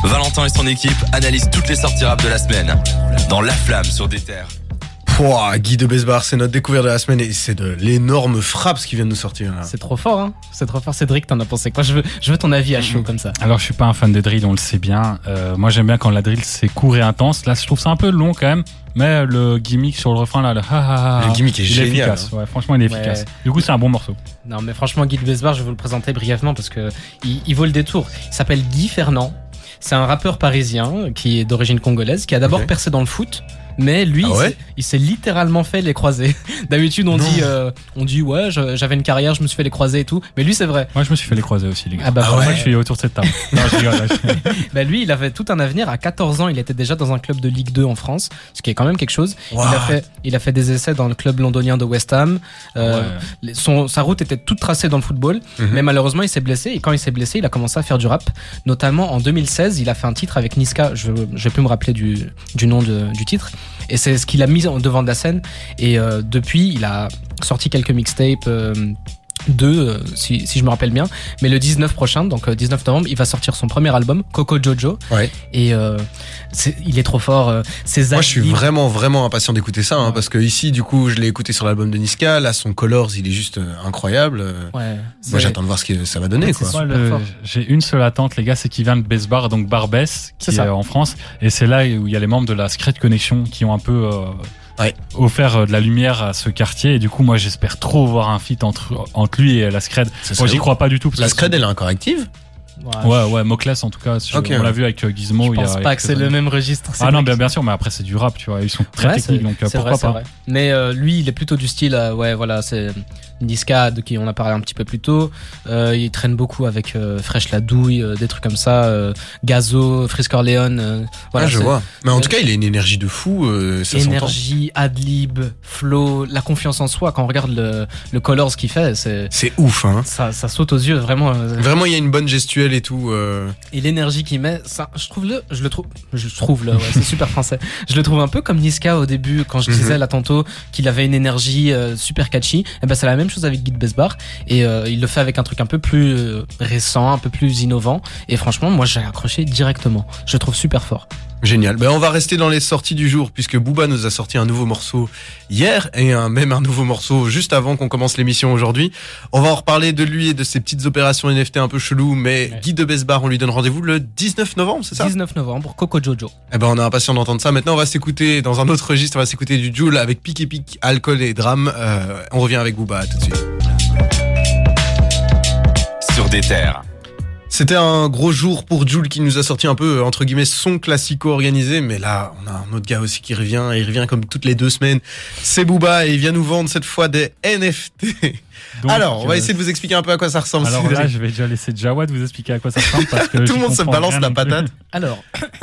Valentin et son équipe analysent toutes les sorties rap de la semaine dans La Flamme sur des terres. Pouah, Guy de Besbar, c'est notre découverte de la semaine et c'est de l'énorme frappe ce qui vient de nous sortir là. C'est trop fort, hein C'est trop fort. Cédric, t'en as pensé quoi? Je veux, je veux ton avis à chaud comme ça. Alors, je suis pas un fan de drill, on le sait bien. Euh, moi, j'aime bien quand la drill c'est court et intense. Là, je trouve ça un peu long quand même. Mais le gimmick sur le refrain, là, le ha ha ha. Le gimmick est il génial, hein. efficace. Ouais, franchement, il est Ouais. efficace. Du coup, c'est un bon morceau. Non, mais franchement, Guy de Besbar, je vais vous le présenter brièvement parce que il, il vaut le détour. Il s'appelle Guy Fernand. C'est un rappeur parisien qui est d'origine congolaise, qui a d'abord percé dans le foot. Mais lui, Ah il ouais s'est- il s'est littéralement fait les croisés. D'habitude, on Non. dit, euh, on dit, ouais, j'avais une carrière, je me suis fait les croisés et tout. Mais lui, c'est vrai. Moi, je me suis fait les croiser aussi, les gars. Ah bah ça que je suis autour de cette table. non, je rigole, là, je- Bah lui, il avait tout un avenir. À 14 ans, il était déjà dans un club de Ligue 2 en France, ce qui est quand même quelque chose. Il, a fait, il a fait des essais dans le club londonien de West Ham. Euh, Ouais. son, sa route était toute tracée dans le football, Mhm. mais malheureusement, il s'est blessé. Et quand il s'est blessé, il a commencé à faire du rap. Notamment en 2016, il a fait un titre avec Niska. Je je vais plus me rappeler du, du nom de- du titre. Et c'est ce qu'il a mis en devant de la scène. Et euh, depuis, il a sorti quelques mixtapes. euh, deux, euh, si, si je me rappelle bien. Mais le 19 prochain, donc euh, 19 novembre, il va sortir son premier album, Coco Jojo. Ouais. Et euh, c'est- il est trop fort. euh, ses Moi, je suis vraiment, vraiment impatient d'écouter ça, hein, Ouais. parce que ici, du coup, je l'ai écouté sur l'album de Niska. Là, son Colors, il est juste euh, incroyable. Euh, Ouais, Moi, j'attends de voir ce que ça va donner. J'ai une seule attente, les gars, c'est qu'il vient de Besbar, donc Barbès, qui est ça. euh, en France. Et c'est là où il y a les membres de la Secret Connection qui ont un peu euh, Ouais. offert euh, de la lumière à ce quartier. Et du coup, moi, j'espère trop voir un feat entre, entre lui et la Scred. Moi, j'y crois pas du tout. parce La Scred, elle est encore active Ouais, ouais, Moclès en tout cas. sur- on ouais. l'a vu avec euh, Gizmo. Je pense il y a pas que c'est le même registre. Ah non, bien, bien sûr, mais après, c'est du rap, tu vois. Ils sont très Ouais, techniques, donc euh, pourquoi vrai, pas. vrai. Mais euh, lui, il est plutôt du style, euh, ouais, voilà, c'est Niska de qui on a parlé un petit peu plus tôt. Euh, il traîne beaucoup avec euh, Fresh la douille, euh, des trucs comme ça, euh, Gazo, Frisk Orleans. voilà, Ah, je vois. Mais en tout cas, il a une énergie de fou, ça. Énergie, adlib, flow, la confiance en soi. Quand on regarde le, le Colors qu'il fait, c'est C'est ouf, hein. ça, ça saute aux yeux vraiment. Vraiment, il y a une bonne gestuelle et tout. Et l'énergie qu'il met, ça, je trouve le, je le trouve, je trouve le, ouais, c'est super français. Je le trouve un peu comme Niska au début, quand je Mhm. disais là tantôt qu'il avait une énergie super catchy. Et ben c'est la même chose avec Guy de Besbar et euh, il le fait avec un truc un peu plus euh, récent, un peu plus innovant. Et franchement, moi j'ai accroché directement. Je trouve super fort. Génial. Ben, on va rester dans les sorties du jour puisque Booba nous a sorti un nouveau morceau hier et un, même un nouveau morceau juste avant qu'on commence l'émission aujourd'hui. On va en reparler de lui et de ses petites opérations NFT un peu chelou, mais Ouais. Guy de Besbar, on lui donne rendez-vous le 19 novembre, c'est ça 19 novembre, Coco Jojo. Eh ben, on est impatient d'entendre ça. Maintenant, on va s'écouter dans un autre registre. On va s'écouter du Joule avec Pic et Pic, alcool et drame. Euh, on revient avec Booba à tout de suite. Sur des terres. C'était un gros jour pour Joule qui nous a sorti un peu, entre guillemets, son classico organisé. Mais là, on a un autre gars aussi qui revient. Et il revient comme toutes les deux semaines. C'est Booba et il vient nous vendre cette fois des NFT. Donc, Alors, on va euh, essayer de vous expliquer un peu à quoi ça ressemble. Alors là, je vais déjà laisser Jawad vous expliquer à quoi ça ressemble parce que Tout le monde se balance la patate. Alors,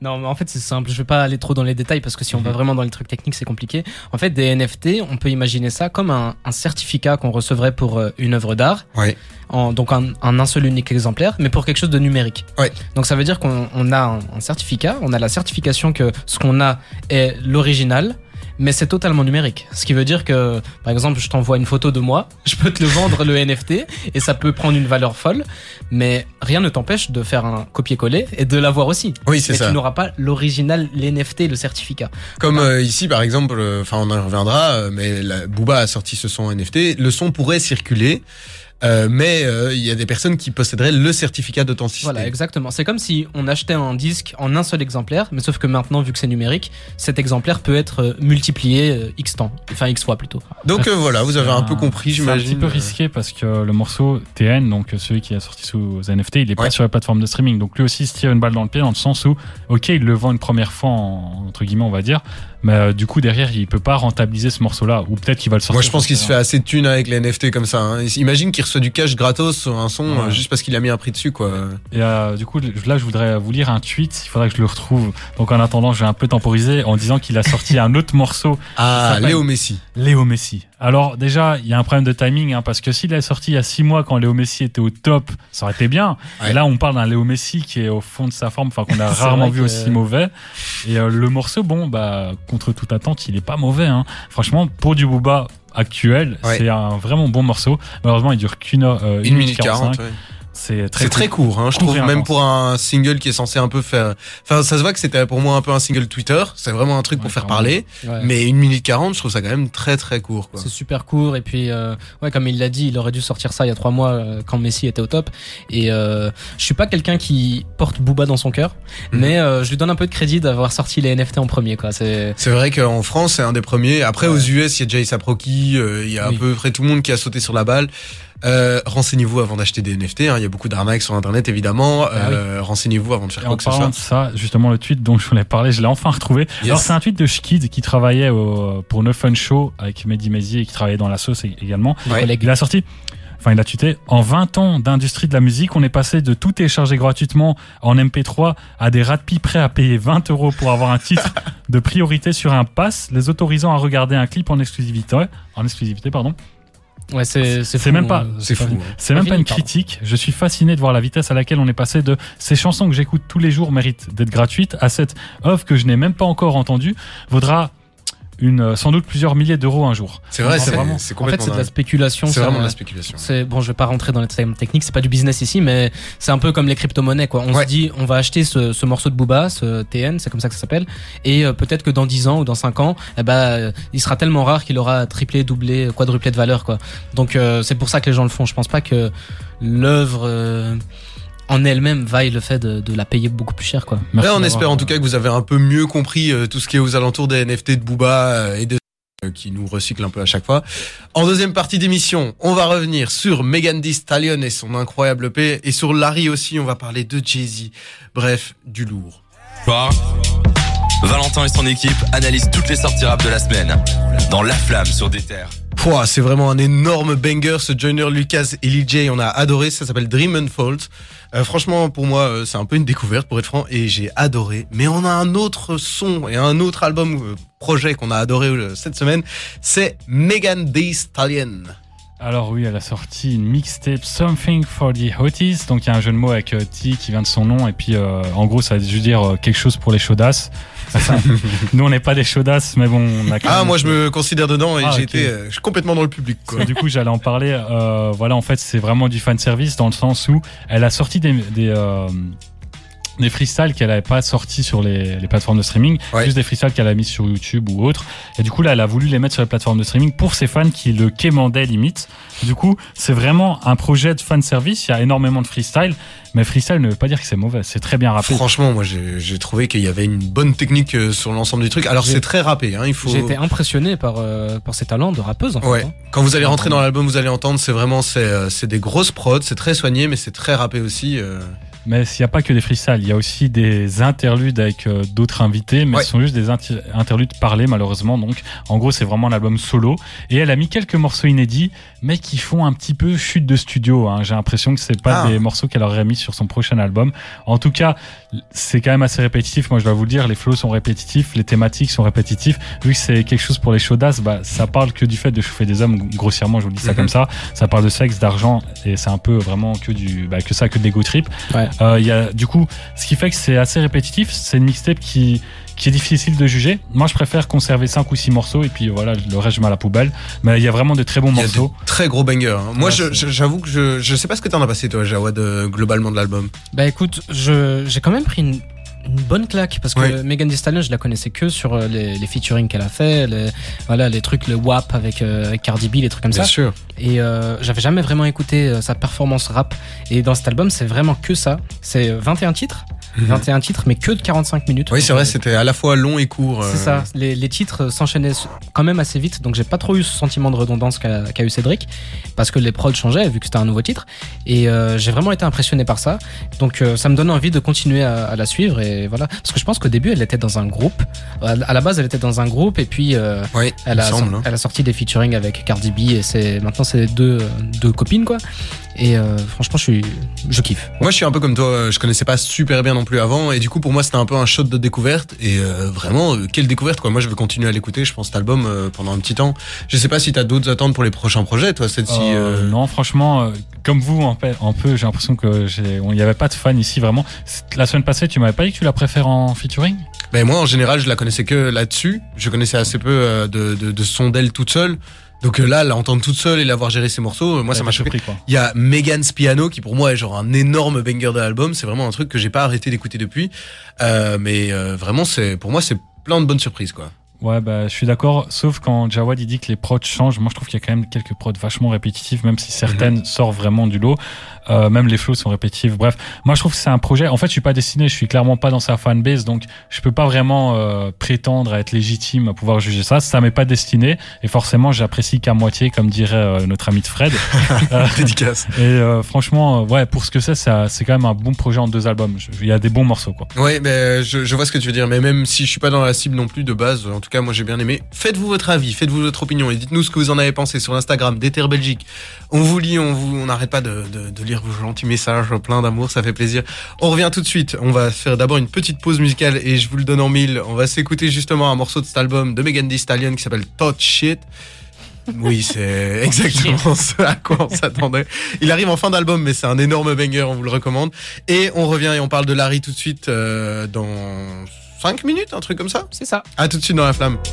non, mais en fait, c'est simple. Je vais pas aller trop dans les détails parce que si on va Mhm. vraiment dans les trucs techniques, c'est compliqué. En fait, des NFT, on peut imaginer ça comme un, un certificat qu'on recevrait pour euh, une œuvre d'art. Ouais. En, donc, un, un, un seul unique exemplaire, mais pour quelque chose de numérique. Ouais. Donc, ça veut dire qu'on on a un, un certificat, on a la certification que ce qu'on a est l'original. Mais c'est totalement numérique. Ce qui veut dire que, par exemple, je t'envoie une photo de moi, je peux te le vendre le NFT et ça peut prendre une valeur folle, mais rien ne t'empêche de faire un copier-coller et de l'avoir aussi. Oui, c'est ça. tu n'auras pas l'original, l'NFT, le certificat. Comme euh, ici, par exemple, euh, enfin, on en reviendra, euh, mais la, Booba a sorti ce son NFT. Le son pourrait circuler. Euh, mais euh, il y a des personnes qui posséderaient le certificat d'authenticité. Voilà, exactement. C'est comme si on achetait un disque en un seul exemplaire, mais sauf que maintenant, vu que c'est numérique, cet exemplaire peut être euh, multiplié euh, X temps, enfin X fois plutôt. Donc euh, voilà, vous avez un peu compris, C'est un j'imagine. petit peu risqué parce que le morceau TN, donc celui qui est sorti sous NFT, il est pas sur la plateforme de streaming. Donc lui aussi il se tire une balle dans le pied dans le sens où, ok, il le vend une première fois, en- entre guillemets, on va dire, mais euh, du coup derrière il peut pas rentabiliser ce morceau-là. Ou peut-être qu'il va le sortir. Moi, je pense qu'il se fait assez de thunes avec les NFT comme ça. hein. Imagine qu'il reçoit du cash gratos sur un son Ouais. euh, juste parce qu'il a mis un prix dessus, quoi. Et euh, du coup, là, je voudrais vous lire un tweet. Il faudrait que je le retrouve. Donc, en attendant, je vais un peu temporiser en disant qu'il a sorti un autre morceau, Ah, Léo Messi. Léo Messi. Alors, déjà, il y a un problème de timing, hein, parce que s'il est sorti il y a six mois quand Léo Messi était au top, ça aurait été bien. Ouais. Et là, on parle d'un Léo Messi qui est au fond de sa forme, enfin, qu'on a rarement vu que- aussi mauvais. Et euh, le morceau, bon, bah, contre toute attente, il est pas mauvais. Hein. Franchement, pour du Booba actuel, Ouais. c'est un vraiment bon morceau. Malheureusement, il dure qu'une heure, euh, Une minute 40. 45. ouais. C'est très très court, hein, je trouve, même intense. pour un single qui est censé un peu faire. Enfin, ça se voit que c'était pour moi un peu un single Twitter. C'est vraiment un truc pour faire parler. Ouais. Mais une minute 40, je trouve ça quand même très très court. C'est super court et puis euh, ouais comme il l'a dit il aurait dû sortir ça il y a trois mois euh, quand Messi était au top et euh, je suis pas quelqu'un qui porte Booba dans son cœur Mhm. mais euh, je lui donne un peu de crédit d'avoir sorti les NFT en premier quoi c'est vrai qu'en France, c'est un des premiers. Après, Ouais. aux US, il y a déjà Proki, euh, il y a Oui. à peu près tout le monde qui a sauté sur la balle. Euh, renseignez-vous avant d'acheter des NFT. hein. Il y a beaucoup d'arnaques sur Internet, évidemment. Ah Euh, Renseignez-vous avant de faire Et quoi en que ce soit. de ça, justement, le tweet dont je voulais parler, je l'ai enfin retrouvé. Yes. Alors, c'est un tweet de Schkid qui travaillait au- pour No Fun Show avec Mehdi Maizi et qui travaillait dans la sauce également. Ouais. collègues. Il a sorti, enfin, il a tweeté En 20 ans d'industrie de la musique, on est passé de tout télécharger gratuitement en MP3 à des ratpi prêts à payer 20 euros pour avoir un titre de priorité sur un pass, les autorisant à regarder un clip en exclusivité. En exclusivité, pardon. Ouais c'est c'est même pas- euh, C'est fou. hein. C'est même Pas une critique. Je suis fasciné de voir la vitesse à laquelle on est passé de ces chansons que j'écoute tous les jours méritent d'être gratuites à cette offre que je n'ai même pas encore entendue vaudra une, euh, sans doute plusieurs milliers d'euros un jour. C'est vrai, c'est vraiment. c'est en fait complètement c'est de la spéculation C'est vraiment de la spéculation. c'est bon je vais pas rentrer dans les termes techniques c'est pas du business ici mais c'est un peu comme les crypto-monnaies quoi on Ouais. se dit on va acheter ce, ce morceau de Booba ce TN c'est comme ça que ça s'appelle et euh, peut-être que dans 10 ans ou dans 5 ans eh ben euh, il sera tellement rare qu'il aura triplé doublé quadruplé de valeur quoi donc euh, c'est pour ça que les gens le font je pense pas que l'œuvre euh, en elle-même vaille le fait de, de la payer beaucoup plus cher quoi Merci Là, on espère en euh, tout cas que vous avez un peu mieux compris euh, tout ce qui est aux alentours des NFT de Booba euh, et de euh, qui nous recycle un peu à chaque fois. En deuxième partie d'émission, on va revenir sur Megan Thee Stallion et son incroyable EP et sur Larry aussi, on va parler de Jay-Z. Bref, du lourd. Soir, Valentin et son équipe analysent toutes les sorties rap de la semaine dans La Flamme sur des terres. Pouah, c'est vraiment un énorme banger ce Joyner Lucas et J, on a adoré, ça s'appelle Dream Unfold. Euh, franchement, pour moi, euh, c'est un peu une découverte pour être franc et j'ai adoré. Mais on a un autre son et un autre album euh, projet qu'on a adoré euh, cette semaine, c'est Megan Thee Stallion. Alors oui, elle a sorti une mixtape Something for the Hotties. Donc il y a un jeu de mots avec euh, T qui vient de son nom. Et puis euh, en gros, ça veut juste dire euh, quelque chose pour les chaudasses. Enfin, Nous, on n'est pas des chaudasses, mais bon, on a quand Ah, même- moi je me considère dedans et Ah, euh, je suis complètement dans le public. Quoi. du coup, j'allais en parler. Euh, voilà, en fait, c'est vraiment du fan service dans le sens où elle a sorti des des, euh, des freestyles qu'elle n'avait pas sortis sur les, les plateformes de streaming, Ouais. juste des freestyles qu'elle a mis sur YouTube ou autre. Et du coup, là, elle a voulu les mettre sur les plateformes de streaming pour ses fans qui le quémandaient limite. Du coup, c'est vraiment un projet de fan service. Il y a énormément de freestyle, mais freestyle ne veut pas dire que c'est mauvais. C'est très bien rappé. Franchement, moi j'ai j'ai trouvé qu'il y avait une bonne technique euh, sur l'ensemble du truc. Alors c'est très rappé, hein, il faut. j'ai été impressionné par euh, par ses talents de rappeuse en fait Ouais. hein. Quand vous allez rentrer dans l'album, vous allez entendre, c'est vraiment c'est euh, c'est des grosses prods, c'est très soigné, mais c'est très rappé aussi. euh. Mais il n'y a pas que des freestyles, il y a aussi des interludes avec euh, d'autres invités, mais Ouais. ce sont juste des inti- interludes parlés malheureusement. Donc en gros c'est vraiment un album solo. Et elle a mis quelques morceaux inédits, mais qui font un petit peu chute de studio. hein. J'ai l'impression que c'est pas Ah. des morceaux qu'elle aurait mis sur son prochain album. En tout cas, c'est quand même assez répétitif. Moi je dois vous le dire, les flows sont répétitifs, les thématiques sont répétitifs. Vu que c'est quelque chose pour les chaudasses, bah, ça parle que du fait de chauffer des hommes, grossièrement je vous dis ça Mhm. comme ça. Ça parle de sexe, d'argent, et c'est un peu vraiment que du, bah, que ça, que de l'ego trip. Ouais. Euh, il y a, du coup, ce qui fait que c'est assez répétitif. C'est une mixtape qui, qui est difficile de juger. Moi, je préfère conserver 5 ou 6 morceaux et puis voilà, le reste, je mets à la poubelle. Mais il y a vraiment de très bons Il y a morceaux. de très gros bangers. hein. Moi, Ouais, j'avoue que je je sais pas ce que t'en as passé toi, Jawad, euh, globalement de l'album. Bah écoute, je j'ai quand même pris une, une bonne claque parce que. Megan Thee Stallion je la connaissais que sur euh, les, les featuring qu'elle a fait les, voilà les trucs le WAP avec, euh, avec Cardi B les trucs comme ça sûr. et euh, j'avais jamais vraiment écouté sa performance rap et dans cet album c'est vraiment que ça c'est euh, 21 titres 21 titres mais que de 45 minutes. Oui, c'est vrai, euh, c'était à la fois long et court. c'est euh, ça, les, les titres s'enchaînaient quand même assez vite, donc j'ai pas trop eu ce sentiment de redondance qu'a eu Cédric, parce que les prods changeaient vu que c'était un nouveau titre, et euh, j'ai vraiment été impressionné par ça, donc euh, ça me donne envie de continuer à, à la suivre, et voilà, parce que je pense qu'au début elle était dans un groupe, à la base elle était dans un groupe, et puis euh, elle, a, semble. hein. elle a sorti des featuring avec Cardi B, et maintenant c'est deux, deux copines quoi, et euh, franchement je suis, je kiffe. Moi, je suis un peu comme toi. Je connaissais pas super bien non plus avant, et du coup, pour moi, c'était un peu un shot de découverte. Et euh, vraiment, euh, quelle découverte quoi. Moi, je vais continuer à l'écouter. Je pense cet album euh, pendant un petit temps. Je sais pas si t'as d'autres attentes pour les prochains projets, toi, cette ci Euh, Non, franchement, euh, comme vous, un peu, un peu j'ai l'impression que j'ai, il n'y avait pas de fan ici vraiment. La semaine passée, tu m'avais pas dit que tu la préfères en featuring? Ben moi, en général, je la connaissais que là-dessus. Je connaissais assez peu euh, de, de, de son d'elle toute seule. Donc euh, là, l'entendre toute seule et l'avoir géré ses morceaux, euh, moi, ça m'a choqué. Il y a Megan's Piano qui pour moi est genre un énorme banger de l'album. C'est vraiment un truc que j'ai pas arrêté d'écouter depuis. Euh, mais euh, vraiment, c'est pour moi c'est plein de bonnes surprises quoi. Ouais, bah, je suis d'accord. Sauf quand Jawad il dit que les prods changent. Moi, je trouve qu'il y a quand même quelques prods vachement répétitifs, même si certaines Mhm. sortent vraiment du lot. Euh, même les flows sont répétitifs. Bref, moi, je trouve que c'est un projet. En fait, je suis pas destiné. Je suis clairement pas dans sa fanbase, donc je peux pas vraiment euh, prétendre à être légitime à pouvoir juger ça. Ça m'est pas destiné, et forcément, j'apprécie qu'à moitié, comme dirait euh, notre ami de Fred. Euh, Dédicace. et euh, franchement, ouais, pour ce que c'est, ça- c'est quand même un bon projet en deux albums. Il y a des bons morceaux, quoi. Ouais, mais je, je vois ce que tu veux dire. Mais même si je suis pas dans la cible non plus de base, en tout cas moi j'ai bien aimé. Faites-vous votre avis, faites-vous votre opinion et dites-nous ce que vous en avez pensé sur Instagram d'Ether Belgique. On vous lit, on vous, on n'arrête pas de, de, de lire vos gentils messages plein d'amour, ça fait plaisir. On revient tout de suite. On va faire d'abord une petite pause musicale et je vous le donne en mille. On va s'écouter justement un morceau de cet album de Megan Thee Stallion qui s'appelle Touch Shit. Oui, c'est exactement ce à quoi on s'attendait. Il arrive en fin d'album, mais c'est un énorme banger, on vous le recommande. Et on revient et on parle de Larry tout de suite euh, dans 5 minutes, un truc comme ça? C'est ça. À tout de suite dans la flamme.